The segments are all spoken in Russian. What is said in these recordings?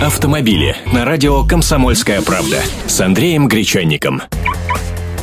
Автомобили на радио «Комсомольская правда» с Андреем Гречанником.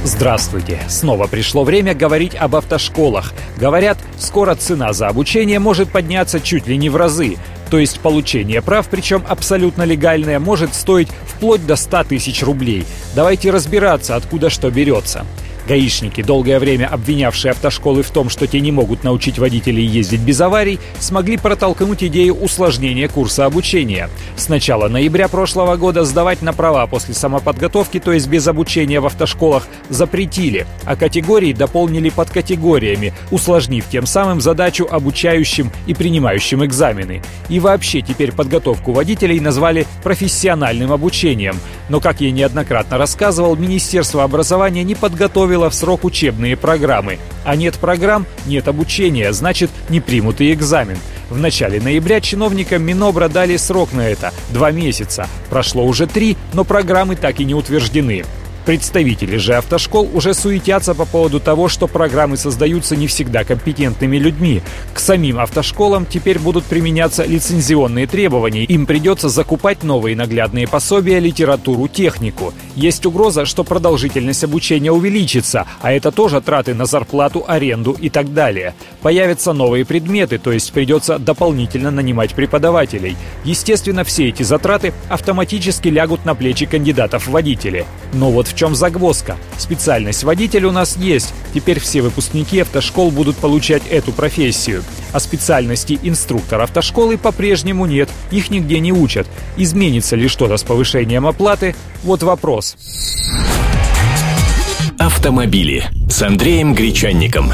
Здравствуйте! Снова пришло время говорить об автошколах. Говорят, скоро цена за обучение может подняться чуть ли не в разы. То есть получение прав, причем абсолютно легальное, может стоить вплоть до 100 тысяч рублей. Давайте разбираться, откуда что берется. Гаишники, долгое время обвинявшие автошколы в том, что те не могут научить водителей ездить без аварий, смогли протолкнуть идею усложнения курса обучения. С начала ноября прошлого года сдавать на права после самоподготовки, то есть без обучения в автошколах, запретили, а категории дополнили под категориями, усложнив тем самым задачу обучающим и принимающим экзамены. И вообще теперь подготовку водителей назвали профессиональным обучением. Но, как я неоднократно рассказывал, Министерство образования не подготовило в срок учебные программы. А нет программ – нет обучения, значит, не примут и экзамен. В начале ноября чиновникам Минобра дали срок на это – два месяца. Прошло уже три, но программы так и не утверждены. Представители же автошкол уже суетятся по поводу того, что программы создаются не всегда компетентными людьми. К самим автошколам теперь будут применяться лицензионные требования. Им придется закупать новые наглядные пособия, литературу, технику. Есть угроза, что продолжительность обучения увеличится, а это тоже траты на зарплату, аренду и так далее. Появятся новые предметы, то есть придется дополнительно нанимать преподавателей. Естественно, все эти затраты автоматически лягут на плечи кандидатов в водители. Но вот в чем загвоздка? Специальность водитель у нас есть. Теперь все выпускники автошкол будут получать эту профессию. А специальности инструктор автошколы по-прежнему нет. Их нигде не учат. Изменится ли что-то с повышением оплаты? Вот вопрос. Автомобили с Андреем Гречанником.